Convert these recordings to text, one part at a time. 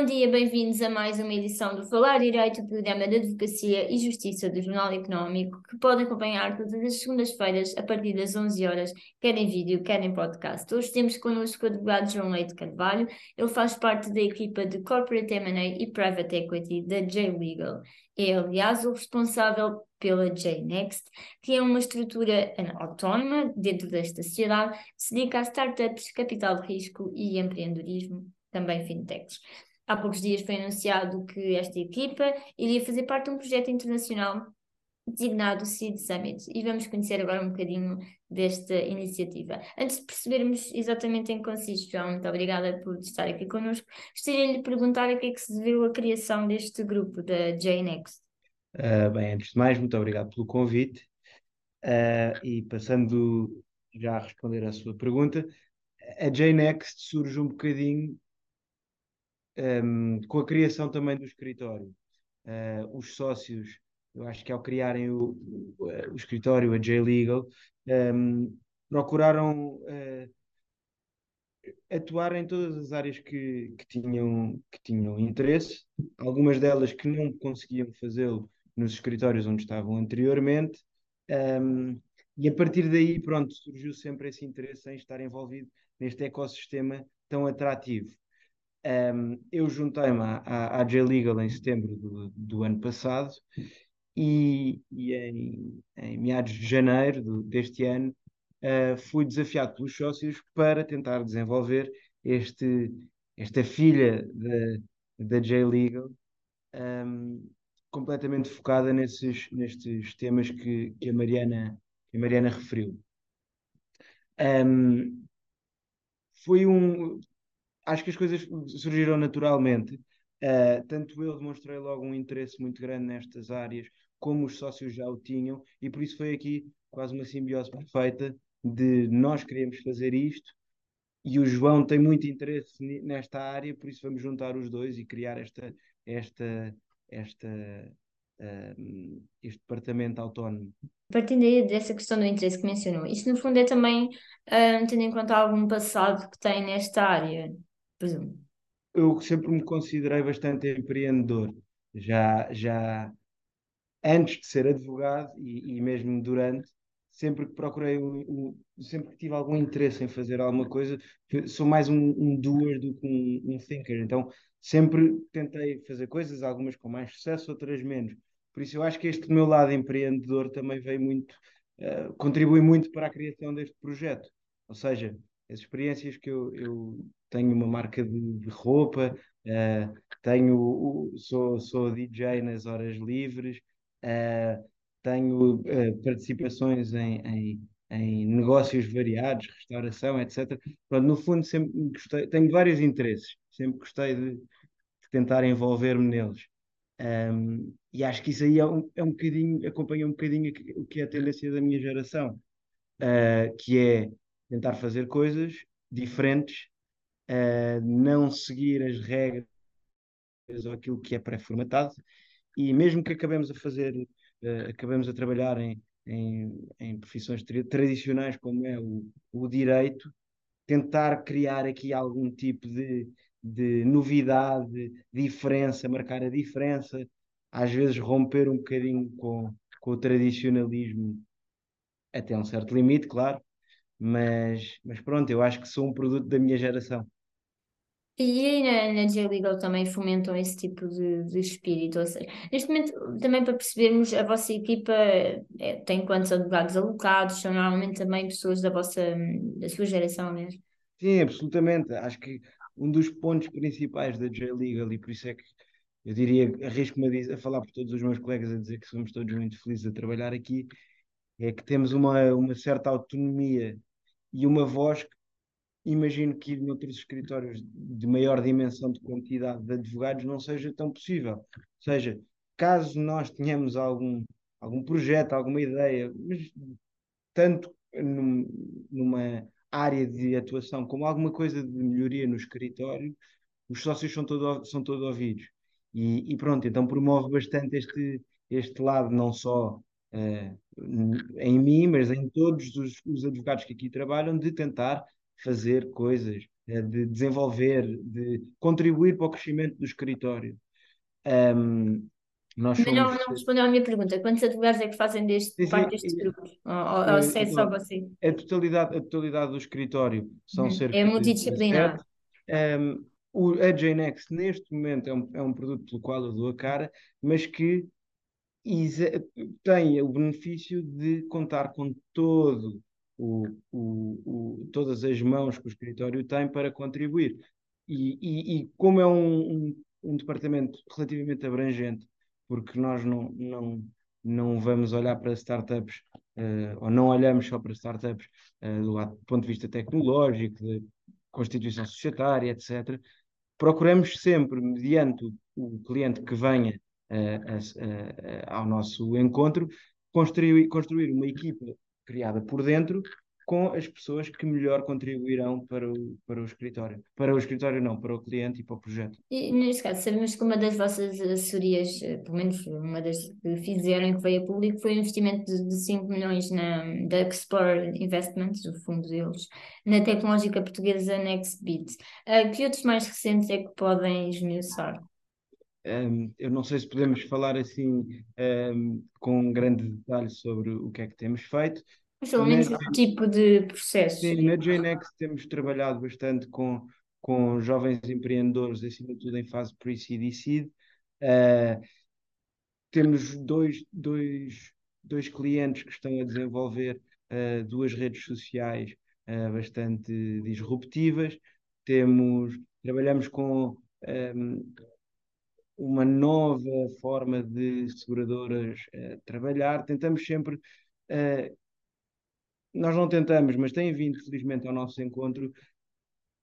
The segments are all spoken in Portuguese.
Bom dia, bem-vindos a mais uma edição do Falar Direito, programa de Advocacia e Justiça do Jornal Económico, que podem acompanhar todas as segundas-feiras a partir das 11 horas, quer em vídeo, quer em podcast. Hoje temos connosco o advogado João Leite Carvalho, ele faz parte da equipa de Corporate M&A e Private Equity da J-Legal. É, aliás, o responsável pela J-Next, que é uma estrutura autónoma dentro desta sociedade que se dedica a startups, capital de risco e empreendedorismo, também fintechs. Há poucos dias foi anunciado que esta equipa iria fazer parte de um projeto internacional designado Seed Summit e vamos conhecer agora um bocadinho desta iniciativa. Antes de percebermos exatamente em que consiste, João, muito obrigada por estar aqui connosco, gostaria de lhe perguntar a que é que se deveu a criação deste grupo da JNext. Uh, bem, antes de mais, muito obrigado pelo convite uh, e passando já a responder à sua pergunta, a JNext surge um bocadinho um, com a criação também do escritório. Uh, os sócios, eu acho que ao criarem o, o, o escritório, a J-Legal, um, procuraram uh, atuar em todas as áreas que, que, tinham, que tinham interesse, algumas delas que não conseguiam fazê-lo nos escritórios onde estavam anteriormente. Um, e a partir daí, pronto, surgiu sempre esse interesse em estar envolvido neste ecossistema tão atrativo. Um, eu juntei-me à, à, J-Legal em setembro do, do ano passado e, e em, em, meados de janeiro do, deste ano uh, fui desafiado pelos sócios para tentar desenvolver este, esta filha da J-Legal um, completamente focada nesses, nestes temas que, que, a Mariana, que a Mariana referiu. Um, foi um, acho que as coisas surgiram naturalmente. Uh, tanto eu demonstrei logo um interesse muito grande nestas áreas, como os sócios já o tinham, e por isso foi aqui quase uma simbiose perfeita de nós queremos fazer isto e o João tem muito interesse nesta área, por isso vamos juntar os dois e criar esta, esta, esta, uh, este departamento autónomo. Partindo aí dessa questão do interesse que mencionou, isto no fundo é também uh, tendo em conta algum passado que tem nesta área Eu sempre me considerei bastante empreendedor. Já, já antes de ser advogado e, e mesmo durante, sempre que procurei, um, um, sempre que tive algum interesse em fazer alguma coisa, sou mais um, um doer do que um, um thinker. Então, sempre tentei fazer coisas, algumas com mais sucesso, outras menos. Por isso, eu acho que este meu lado empreendedor também veio muito, uh, contribui muito para a criação deste projeto. Ou seja, as experiências que eu, eu tenho uma marca de, de roupa, uh, tenho, sou, sou DJ nas horas livres, uh, tenho uh, participações em, em, em, negócios variados, restauração, etc. Pronto, no fundo, sempre gostei, tenho vários interesses, sempre gostei de, de tentar envolver-me neles. Um, e acho que isso aí é um, é um bocadinho, acompanha um bocadinho o que é a tendência da minha geração, que é tentar fazer coisas diferentes, uh, não seguir as regras ou aquilo que é pré-formatado, e mesmo que acabemos a fazer, uh, acabemos a trabalhar em, em, em profissões tra tradicionais como é o, o direito, tentar criar aqui algum tipo de, de novidade, diferença, marcar a diferença, às vezes romper um bocadinho com, com o tradicionalismo até um certo limite, claro, mas, mas pronto, eu acho que sou um produto da minha geração. E aí na, na J-Legal também fomentam esse tipo de, de espírito, ou seja, neste momento também para percebermos, a vossa equipa é, tem quantos advogados alocados, são normalmente também pessoas da vossa, da sua geração mesmo? Sim, absolutamente, acho que um dos pontos principais da J-Legal, e por isso é que eu diria, arrisco-me a, a falar por todos os meus colegas a dizer que somos todos muito felizes a trabalhar aqui, é que temos uma, uma certa autonomia e uma voz que imagino que ir noutros escritórios de maior dimensão de quantidade de advogados não seja tão possível. Ou seja, caso nós tenhamos algum, algum projeto, alguma ideia, mas tanto num, numa área de atuação como alguma coisa de melhoria no escritório, os sócios são todos são todo ouvidos. E, e, pronto, então promove bastante este, este lado, não só em mim, mas em todos os, os, advogados que aqui trabalham, de tentar fazer coisas de desenvolver, de contribuir para o crescimento do escritório. Um, nós Mas não, não respondeu à minha pergunta. Quantos advogados é que fazem deste, sim, parte destes grupos? Ou, ou, ou se é só você? A totalidade, a totalidade do escritório são uhum. cerca É multidisciplinar. Um, o, a JNext, neste momento, é um, é um produto pelo qual eu dou a cara, mas que tem o benefício de contar com todo o, o, o, todas as mãos que o escritório tem para contribuir. E, e, e como é um, um, um, departamento relativamente abrangente, porque nós não, não, não vamos olhar para startups, uh, ou não olhamos só para startups uh, do, do ponto de vista tecnológico, de constituição societária, etc., procuramos sempre, mediante o, cliente que venha ao nosso encontro, construir, construir uma equipa criada por dentro com as pessoas que melhor contribuirão para o, para o escritório. Para o escritório, não, para o cliente e para o projeto. E neste caso, sabemos que uma das vossas assessorias, eh, pelo menos uma das que fizeram que veio a público, foi um investimento de, de 5 milhões na, da Explore Investments, o fundo deles, na tecnológica portuguesa NextBit. Uh, que outros mais recentes é que podem esmiuçar? Um, eu não sei se podemos falar assim um, com grande detalhe sobre o que é que temos feito. Mas pelo menos o tipo de processo. Sim, na JNX temos trabalhado bastante com, com jovens empreendedores, acima de tudo em fase pre-seed e seed. Uh, temos dois, dois, dois clientes que estão a desenvolver uh, duas redes sociais uh, bastante disruptivas. Temos, trabalhamos com um, uma nova forma de seguradoras uh, trabalhar. Tentamos sempre, uh, nós não tentamos, mas têm vindo felizmente ao nosso encontro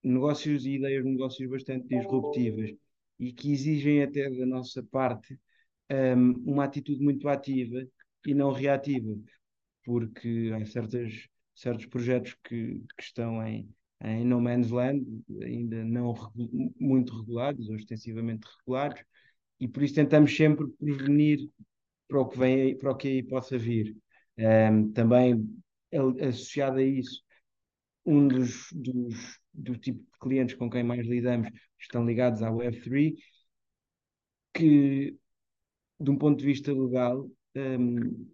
negócios e ideias de negócios bastante disruptivas e que exigem até da nossa parte um, ehm, uma atitude muito ativa e não reativa, porque há certas, certos projetos que, que estão em, em no man's land, ainda não muito regulados ou extensivamente regulados, e por isso tentamos sempre prevenir para o que vem para o que aí possa vir. Um, também associado a isso, um dos, dos do tipo de clientes com quem mais lidamos estão ligados à Web3, que de um ponto de vista legal um,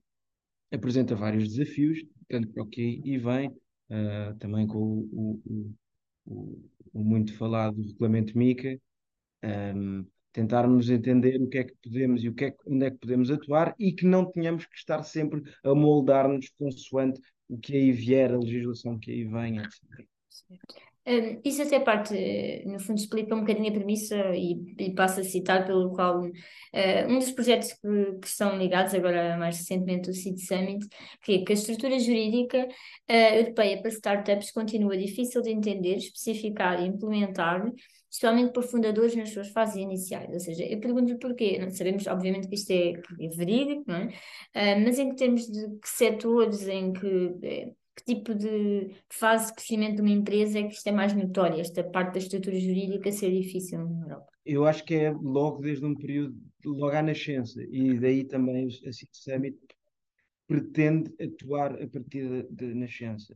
apresenta vários desafios, tanto para o que aí vem, uh, também com o, o, o, o, muito falado regulamento MICA, um, tentarmos entender o que é que podemos e o que é que, onde é que podemos atuar e que não tenhamos que estar sempre a moldar-nos consoante o que aí vier, a legislação que aí vem, etc. Um, isso até parte, no fundo, explica um bocadinho a premissa e, e passo a citar pelo qual uh, um dos projetos que, que estão ligados agora mais recentemente o Seed Summit, que é que a estrutura jurídica uh, europeia para startups continua difícil de entender, especificar e implementar, especialmente por fundadores nas suas fases iniciais. Ou seja, eu pergunto porquê. Não sabemos, obviamente, que isto é, é verídico, não é? Uh, mas em termos de que setores, em que, eh, que tipo de fase de crescimento de uma empresa é que isto é mais notório, esta parte da estrutura jurídica ser difícil na Europa? Eu acho que é logo desde um período, logo à nascença, e daí também a City Summit pretende atuar a partir da nascença.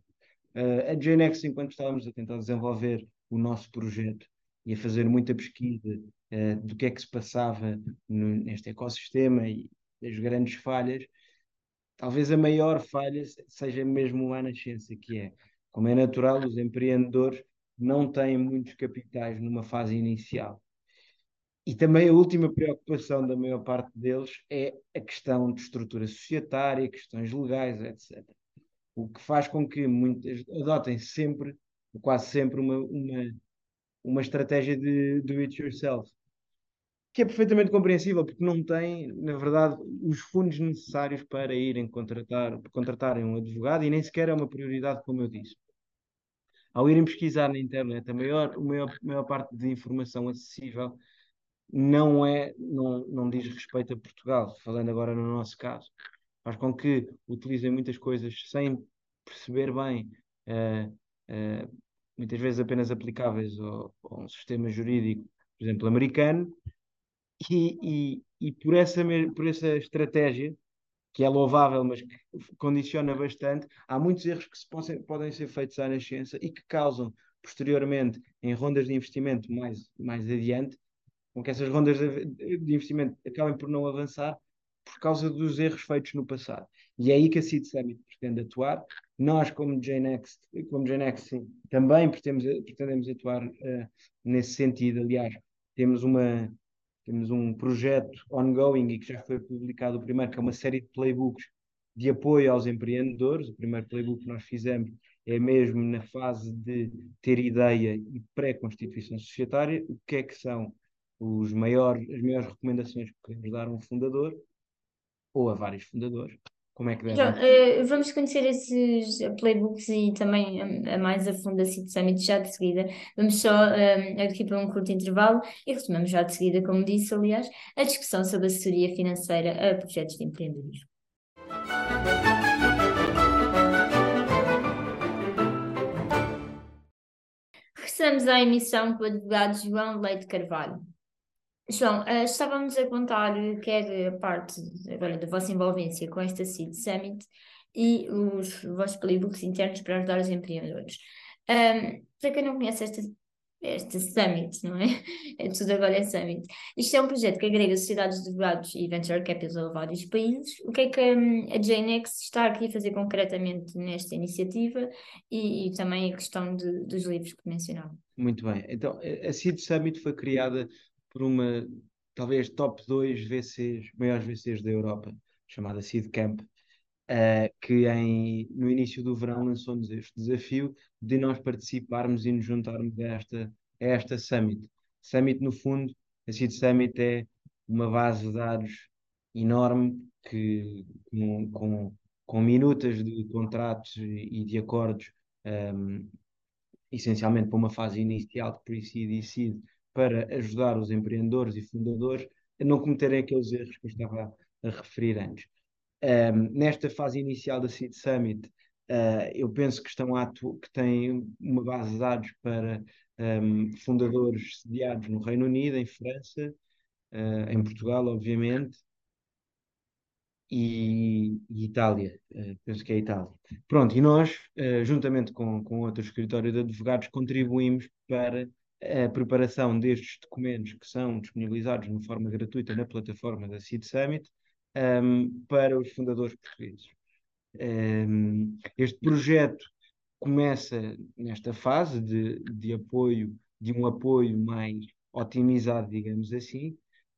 Uh, a JNX, enquanto estávamos a tentar desenvolver o nosso projeto, e a fazer muita pesquisa uh, do que é que se passava no, neste ecossistema e as grandes falhas, talvez a maior falha seja mesmo a nascença, que é, como é natural, os empreendedores não têm muitos capitais numa fase inicial. E também a última preocupação da maior parte deles é a questão de estrutura societária, questões legais, etc. O que faz com que muitas adotem sempre, quase sempre, uma, uma uma estratégia de do it yourself, que é perfeitamente compreensível, porque não tem, na verdade, os fundos necessários para irem contratar, contratarem um advogado e nem sequer é uma prioridade, como eu disse. Ao irem pesquisar na internet, a maior, a maior, a maior parte de informação acessível não é, não, não diz respeito a Portugal, falando agora no nosso caso. Faz com que utilizem muitas coisas sem perceber bem uh, uh, muitas vezes apenas aplicáveis ao, a um sistema jurídico, por exemplo, americano, e, e, e por, essa, por essa estratégia, que é louvável, mas que condiciona bastante, há muitos erros que se podem, podem ser feitos à nascença e que causam posteriormente em rondas de investimento mais, mais adiante, com que essas rondas de, de investimento acabem por não avançar por causa dos erros feitos no passado. E é aí que a Seed Summit pretende atuar. Nós, como GeneX, como GeneX sim, também pretendemos, pretendemos atuar uh, nesse sentido. Aliás, temos, uma, temos um projeto ongoing e que já foi publicado o primeiro, que é uma série de playbooks de apoio aos empreendedores. O primeiro playbook que nós fizemos é mesmo na fase de ter ideia e pré-constituição societária, o que é que são os maiores, as maiores recomendações que podemos dar a um fundador ou a vários fundadores. Como é que devem? uh, vamos conhecer esses playbooks e também a, a mais a fundo a City Summit já de seguida. Vamos só um, aqui para um curto intervalo e retomamos já de seguida, como disse, aliás, a discussão sobre assessoria financeira a projetos de empreendedorismo. Regressamos à emissão com o advogado João Leite Carvalho. João, uh, estávamos a contar que é a parte agora da vossa envolvência com esta Seed Summit e os vossos playbooks internos para ajudar os empreendedores. Um, para quem não conhece esta, esta Summit, não é? é? Tudo agora é Summit. Isto é um projeto que agrega sociedades de advogados e venture capital a vários países. O que é que um, a JNX está aqui a fazer concretamente nesta iniciativa e, e também a questão de, dos livros que mencionava? Muito bem. Então, a Seed Summit foi criada por uma, talvez, top 2 VCs, maiores VCs da Europa, chamada Seed Camp, uh, que em, no início do verão lançou-nos este desafio de nós participarmos e nos juntarmos a esta, a esta Summit. Summit, no fundo, a Seed Summit é uma base de dados enorme que, com, com, com minutas de contratos e de acordos, um, ehm, essencialmente para uma fase inicial de pre-seed e seed, para ajudar os empreendedores e fundadores a não cometerem aqueles erros que eu estava a, referir antes. Um, nesta fase inicial da Seed Summit, uh, eu penso que estão a que têm uma base de dados para um, fundadores sediados no Reino Unido, em França, uh, em Portugal, obviamente, e, e Itália, uh, penso que é Itália. Pronto, e nós, juntamente com, com outro escritório de advogados, contribuímos para a preparação destes documentos que são disponibilizados de forma gratuita na plataforma da Seed Summit um, para os fundadores portugueses. Um, este projeto começa nesta fase de, de apoio, de um apoio mais otimizado, digamos assim,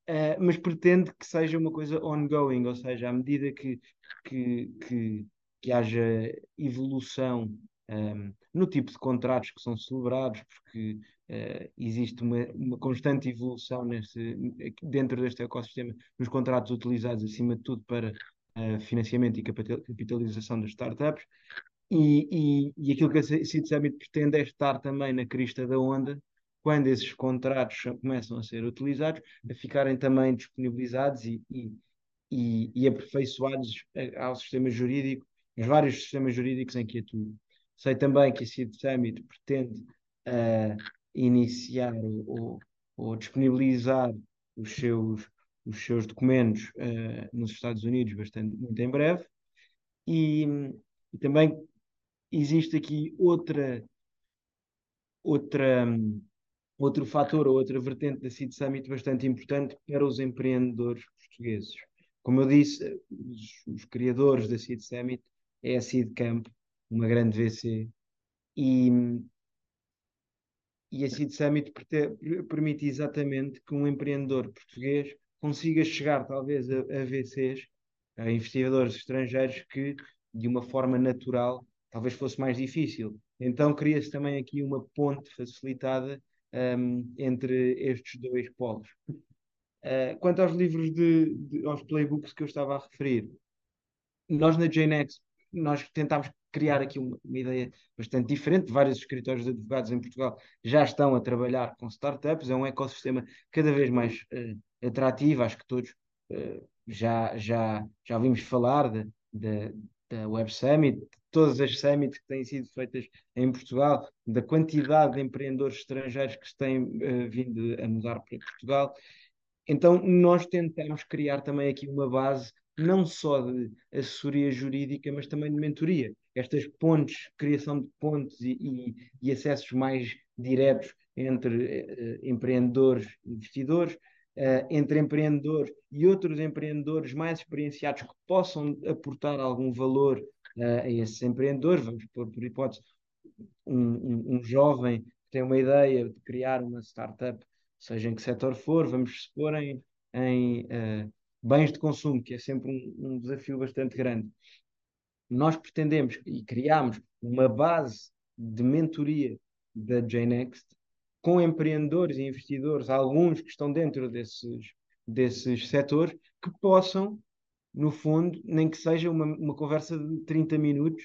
uh, mas pretende que seja uma coisa ongoing, ou seja, à medida que, que, que, que haja evolução um, no tipo de contratos que são celebrados, porque uh, existe uma, uma, constante evolução nesse, dentro deste ecossistema, nos contratos utilizados, acima de tudo, para uh, financiamento e capitalização das startups. E, e, e aquilo que a Seed Summit pretende é estar também na crista da onda, quando esses contratos começam a ser utilizados, a ficarem também disponibilizados e, e, e, aperfeiçoados eh, ao sistema jurídico, os vários sistemas jurídicos em que atuam. Sei também que a Seed Summit pretende uh, iniciar ou, ou, disponibilizar os seus, os seus documentos uh, nos Estados Unidos bastante, muito em breve. E, e também existe aqui outra, outra, outro fator ou outra vertente da Seed Summit bastante importante para os empreendedores portugueses. Como eu disse, os, os criadores da Seed Summit é a Seed Camp, uma grande VC, e, e a Seed Summit permite exatamente que um empreendedor português consiga chegar, talvez, a, a VCs, a investidores estrangeiros, que de uma forma natural talvez fosse mais difícil. Então cria-se também aqui uma ponte facilitada um, entre estes dois polos. Uh, quanto aos livros de, de, aos playbooks que eu estava a referir, nós na JNX nós tentámos criar aqui uma, uma, ideia bastante diferente. Vários escritórios de advogados em Portugal já estão a trabalhar com startups, é um ecossistema cada vez mais uh, atrativo. Acho que todos uh, já, já, já ouvimos falar de, de, da Web Summit, de todas as summits que têm sido feitas em Portugal, da quantidade de empreendedores estrangeiros que se têm uh, vindo a mudar para Portugal. Então, nós tentamos criar também aqui uma base não só de assessoria jurídica, mas também de mentoria. Estas pontes, criação de pontes e, e, e acessos mais diretos entre uh, empreendedores e investidores, uh, entre empreendedores e outros empreendedores mais experienciados que possam aportar algum valor a esses empreendedores. Vamos pôr, por hipótese, um, um, um jovem que tem uma ideia de criar uma startup, seja em que setor for, vamos supor em, em bens de consumo, que é sempre um, um desafio bastante grande. Nós pretendemos e criamos uma base de mentoria da JNext com empreendedores e investidores, alguns que estão dentro desses, desses setores, que possam, no fundo, nem que seja uma, uma conversa de 30 minutos,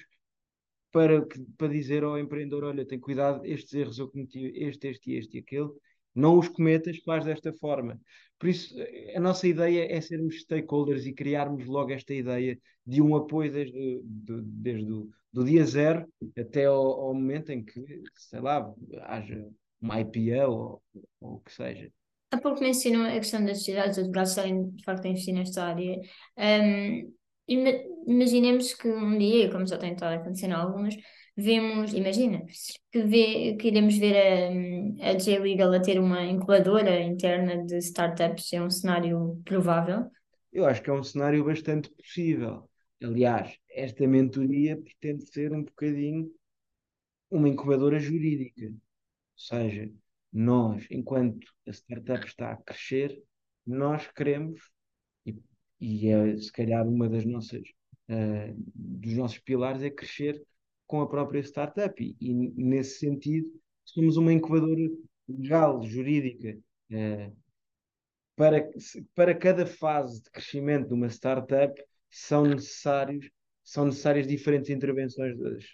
para, para dizer ao empreendedor: olha, tem cuidado, estes erros eu cometi, este, este, este e aquele, não os cometas, faz desta forma. Por isso, a nossa ideia é sermos stakeholders e criarmos logo esta ideia de um apoio desde, de, desde o do dia zero até ao, ao, momento em que, sei lá, haja uma IPO ou, ou o que seja. Há pouco mencionou a questão das sociedades, os advogados estarem de facto a investir nesta área. Um, imaginemos que um dia, como já tem estado a alguns, vemos, imagina, que, vê, que iremos ver a, a J-Legal a ter uma incubadora interna de startups, é um cenário provável? Eu acho que é um cenário bastante possível. Aliás, esta mentoria pretende ser um bocadinho uma incubadora jurídica. Ou seja, nós, enquanto a startup está a crescer, nós queremos, e, e é se calhar uma das nossas, uh, dos nossos pilares, é crescer com a própria startup. E, e nesse sentido, somos uma incubadora legal, jurídica. Uh, para, para cada fase de crescimento de uma startup, são necessários são necessárias diferentes intervenções dos,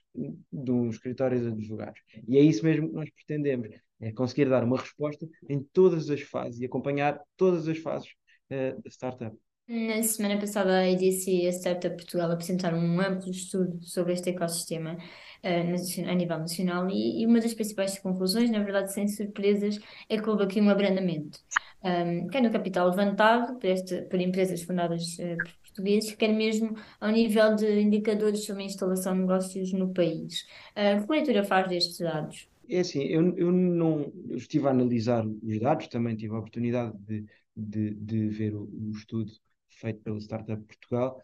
dos escritórios advogados. E é isso mesmo que nós pretendemos, é conseguir dar uma resposta em todas as fases e acompanhar todas as fases uh, da startup. Na semana passada, a EDC, a Startup Portugal, apresentaram um amplo estudo sobre este ecossistema uh, a nível nacional e, e, uma das principais conclusões, na verdade, sem surpresas, é que houve aqui um abrandamento. Um, quer no capital levantado por, este, por empresas fundadas uh, por portugueses, quer mesmo ao nível de indicadores sobre a instalação de negócios no país. Uh, que leitura faz destes dados? É assim, eu, eu não eu estive a analisar os dados, também tive a oportunidade de, de, de ver o, o estudo feito pela Startup Portugal.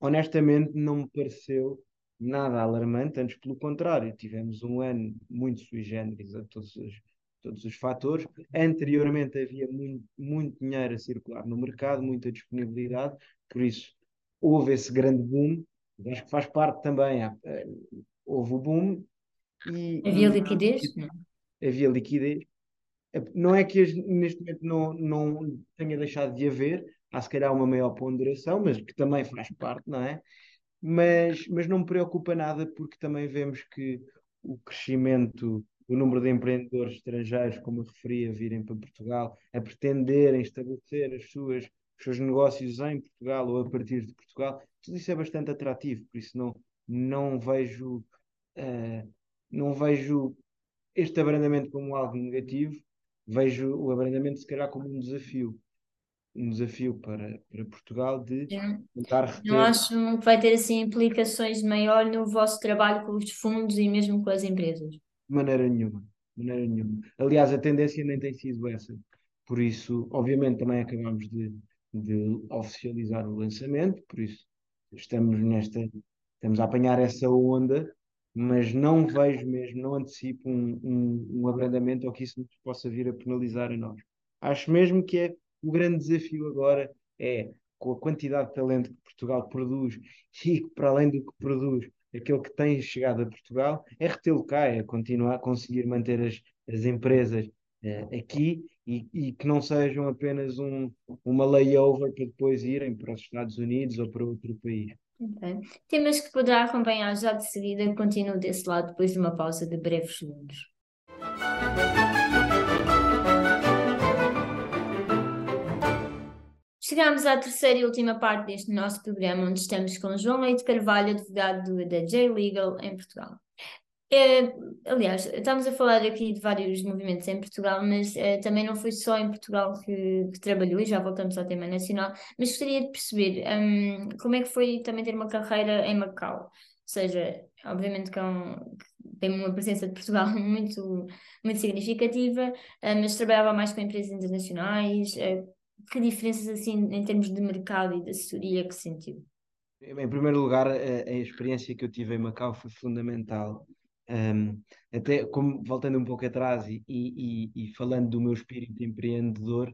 Honestamente, não me pareceu nada alarmante, antes pelo contrário, tivemos um ano muito sui generis a todos os, todos os fatores. Anteriormente havia muito, muito dinheiro a circular no mercado, muita disponibilidade, por isso houve esse grande boom. Acho que faz parte também, eh, houve o boom. E, havia liquidez? Havia liquidez. Não é que neste momento não, não tenha deixado de haver, há se calhar uma maior ponderação, mas que também faz parte, não é? Mas, mas não me preocupa nada porque também vemos que o crescimento o número de empreendedores estrangeiros, como eu referi, a virem para Portugal, a pretenderem estabelecer as suas, os seus negócios em Portugal ou a partir de Portugal, tudo isso é bastante atrativo, por isso não, não vejo uh, não vejo este abrandamento como algo negativo, vejo o abrandamento se calhar como um desafio. Um desafio para, para Portugal de tentar reter. Não acho que vai ter assim implicações maior no vosso trabalho com os fundos e mesmo com as empresas. De maneira nenhuma. De maneira nenhuma. Aliás, a tendência nem tem sido essa. Por isso, obviamente, também acabamos de, de oficializar o lançamento, por isso estamos nesta, estamos a apanhar essa onda, mas não vejo mesmo, não antecipo um, um, um abrandamento ou que isso nos possa vir a penalizar a nós. Acho mesmo que é o grande desafio agora é com a quantidade de talento que Portugal produz e que para além do que produz aquele que tem chegado a Portugal, é retê-lo cá, é continuar a conseguir manter as, as empresas uh, aqui e, e, que não sejam apenas um, uma layover para depois irem para os Estados Unidos ou para outro país. Okay. Temas que poderá acompanhar já de seguida, continuo desse lado depois de uma pausa de breves segundos. Chegamos à terceira e última parte deste nosso programa, onde estamos com João Leite Carvalho, advogado da J-Legal em Portugal. É, aliás, estamos a falar aqui de vários movimentos em Portugal, mas é, também não foi só em Portugal que, que trabalhou, e já voltamos ao tema nacional, mas gostaria de perceber hum, como é que foi também ter uma carreira em Macau. Ou seja, obviamente que, é um, que tem uma presença de Portugal muito, muito significativa, uh, mas trabalhava mais com empresas internacionais. Que diferenças assim em termos de mercado e de assessoria que sentiu? Em primeiro lugar, a, a experiência que eu tive em Macau foi fundamental um, até como voltando um pouco atrás e, e, e falando do meu espírito empreendedor,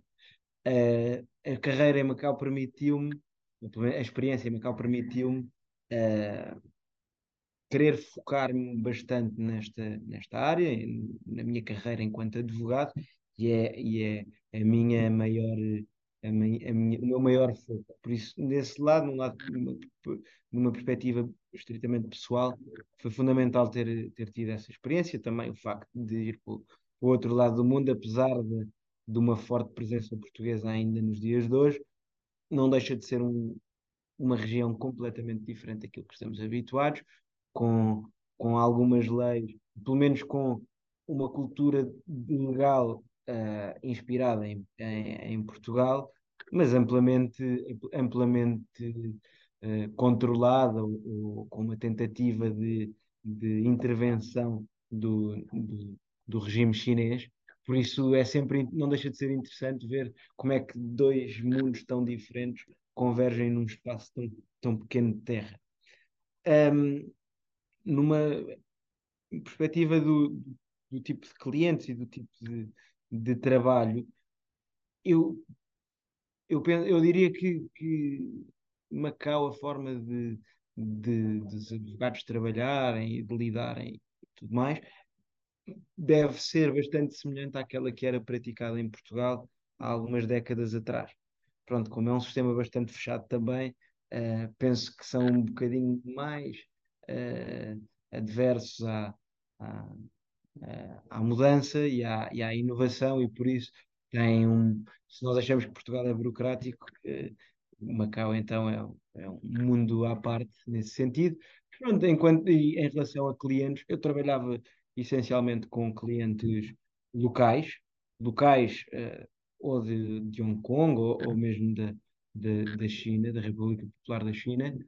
uh, a carreira em Macau permitiu-me, a experiência em Macau permitiu-me uh, querer focar-me bastante nesta, nesta área, na minha carreira enquanto advogado, e é, e é a minha maior a minha, a minha, o meu maior foco. Por isso, nesse lado, num lado, numa, numa perspectiva estritamente pessoal, foi fundamental ter, ter tido essa experiência. Também o facto de ir para o outro lado do mundo, apesar de, de uma forte presença portuguesa ainda nos dias de hoje, não deixa de ser um, uma região completamente diferente daquilo que estamos habituados, com, com algumas leis, pelo menos com uma cultura legal uh, inspirada em, em, em, Portugal, mas amplamente, amplamente uh, controlada ou, ou, com uma tentativa de, de intervenção do, do, do regime chinês. Por isso é sempre, não deixa de ser interessante ver como é que dois mundos tão diferentes convergem num espaço tão, tão pequeno de terra. Um, numa perspectiva do, do tipo de clientes e do tipo de, de trabalho, eu, eu, penso, eu diria que, que Macau, a forma de, de, dos advogados trabalharem e de lidarem e tudo mais, deve ser bastante semelhante àquela que era praticada em Portugal há algumas décadas atrás. Pronto, como é um sistema bastante fechado também, uh, penso que são um bocadinho mais uh, adversos à, à, à mudança e à, e à inovação, e por isso tem um. Se nós achamos que Portugal é burocrático, eh, Macau então é, é, um mundo à parte nesse sentido. Pronto, enquanto, e em relação a clientes, eu trabalhava essencialmente com clientes locais, locais uh, ou de, de Hong Kong ou, ou mesmo da, da, China, da República Popular da China.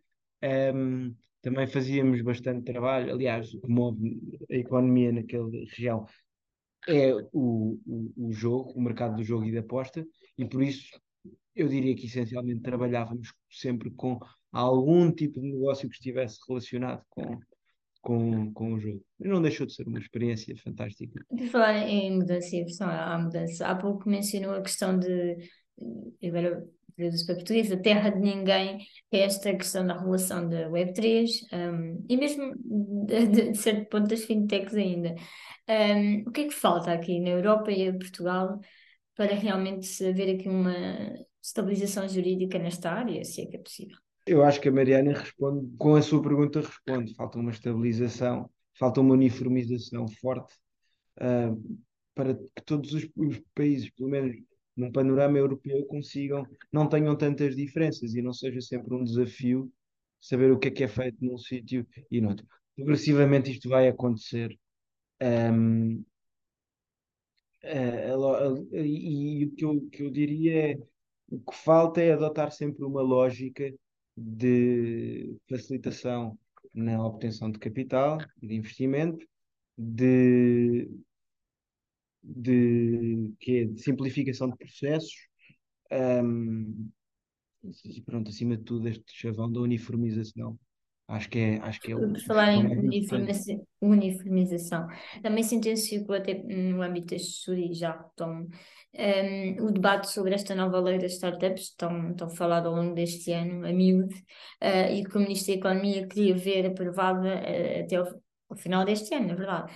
Um, também fazíamos bastante trabalho, aliás, o que move a economia naquela região é o, o, o jogo, o mercado do jogo e da aposta, e por isso eu diria que essencialmente trabalhávamos sempre com algum tipo de negócio que estivesse relacionado com, com, com o jogo. E não deixou de ser uma experiência fantástica. De falar em mudança e versão à mudança, há pouco mencionou a questão de, agora traduzo para português, a terra de ninguém, que é esta questão da regulação da Web3 um, e mesmo de, de, de certo ponto das fintechs ainda. Um, o que é que falta aqui na Europa e em Portugal para realmente haver aqui uma estabilização jurídica nesta área, se é que é possível? Eu acho que a Mariana responde, com a sua pergunta responde, falta uma estabilização, falta uma uniformização forte uh, para que todos os, os países, pelo menos num panorama europeu consigam, não tenham tantas diferenças e não seja sempre um desafio saber o que é que é feito num sítio e noutro. Progressivamente isto vai acontecer. Um, uh, e o que eu, que eu diria é o que falta é adotar sempre uma lógica de facilitação na obtenção de capital de investimento, de de, que é de simplificação de processos um, e pronto, acima de tudo este chavão da uniformização acho que é, acho que é o, Por falar em uniformização, uniformização, também se intensificou até no âmbito deste estudo já retomo um, o debate sobre esta nova lei das startups, tão, tão falado ao longo deste ano, a miúde, uh, e que o Ministro da Economia queria ver aprovada uh, até ao, ao final deste ano, na verdade.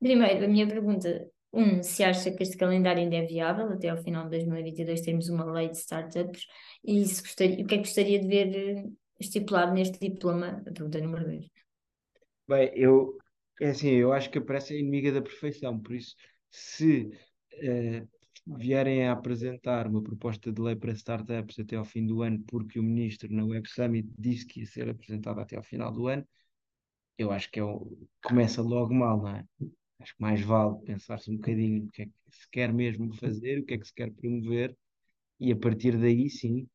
Primeiro, a minha pergunta um, se acha que este calendário ainda é viável, até ao final de 2022 temos uma lei de startups, e se gostaria, o que é que gostaria de ver eh, estipulado neste diploma? A pergunta número 2. Bem, eu, é assim, eu acho que a é inimiga da perfeição, por isso, se uh, vierem a apresentar uma proposta de lei para startups até ao fim do ano, porque o ministro na Web Summit disse que ia ser apresentada até ao final do ano, eu acho que é começa logo mal, não é? Acho que mais vale pensar-se um bocadinho o que é que se quer mesmo fazer, o que é que se quer promover, e a partir daí sim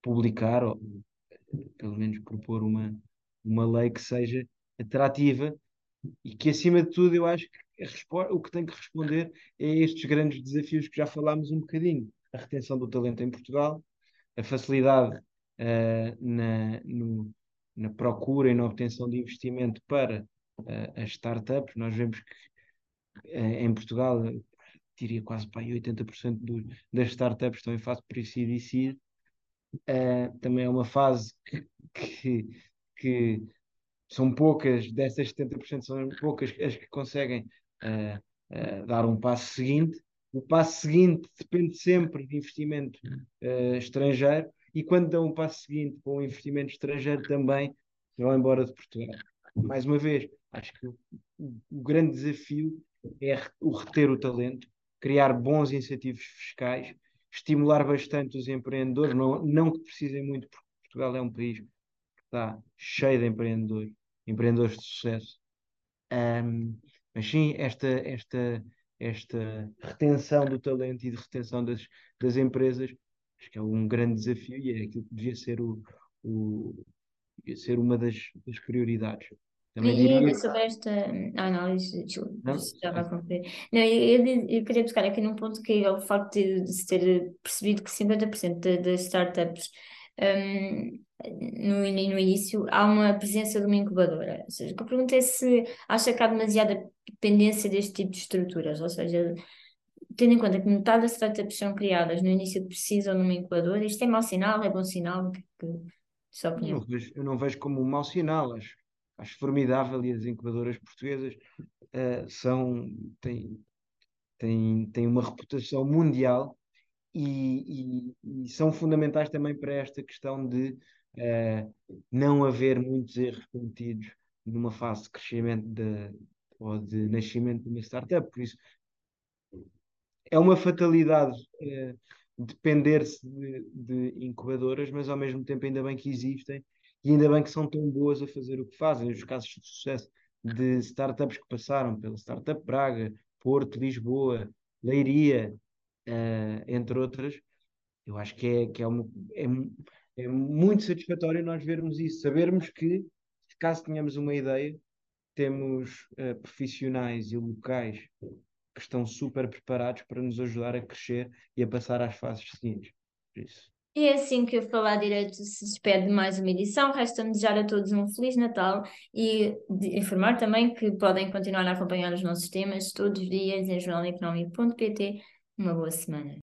publicar, ou pelo menos propor uma, uma lei que seja atrativa e que, acima de tudo, eu acho que o que tem que responder é estes grandes desafios que já falámos um bocadinho. A retenção do talento em Portugal, a facilidade uh, na, no, na procura e na obtenção de investimento para uh, as startups. Nós vemos que em Portugal, diria quase para 80% do, das startups estão em fase pre-seed e seed. também é uma fase que, que, que são poucas, dessas 70% são poucas as que conseguem uh, uh, dar um passo seguinte. O passo seguinte depende sempre de investimento uh, estrangeiro e quando dão um passo seguinte com um investimento estrangeiro também vão embora de Portugal. Mais uma vez, acho que o, o grande desafio é o reter o talento, criar bons incentivos fiscais, estimular bastante os empreendedores, não, não que precisem muito, porque Portugal é um país que está cheio de empreendedores, empreendedores de sucesso. Um, mas sim, esta, esta, esta retenção do talento e de retenção das, das empresas, acho que é um grande desafio e é aquilo que devia ser, o, o devia ser uma das, das prioridades. Também e diria... sobre esta análise, não, estava a concluir. Não, eu, eu, eu, queria buscar aqui num ponto que é o facto de, de se ter percebido que 50% das startups um, no, no início, há uma presença de uma incubadora. Ou seja, o que eu pergunto é se acha que há demasiada dependência deste tipo de estruturas, ou seja, tendo em conta que metade das startups são criadas no início precisam de uma incubadora, isto é mau sinal, é bom sinal? Que, que, opinião. Eu não, vejo, eu não vejo como um mau sinal, acho, acho formidável e as incubadoras portuguesas uh, são, têm, uma reputação mundial e, e, e, são fundamentais também para esta questão de uh, não haver muitos erros cometidos numa fase de crescimento de, ou de nascimento de uma startup. Por isso, é uma fatalidade uh, depender-se de, de, incubadoras, mas ao mesmo tempo ainda bem que existem e ainda bem que são tão boas a fazer o que fazem. Os casos de sucesso de startups que passaram pela Startup Praga, Porto, Lisboa, Leiria, uh, entre outras, eu acho que é, que é, uma, é, é muito satisfatório nós vermos isso, sabermos que, caso tenhamos uma ideia, temos uh, profissionais e locais que estão super preparados para nos ajudar a crescer e a passar às fases seguintes. Por isso. E é assim que o Falar Direito se despede de mais uma edição. Resta-me desejar a todos um Feliz Natal e informar também que podem continuar a acompanhar os nossos temas todos os dias em jornaleconómico.pt. Uma boa semana.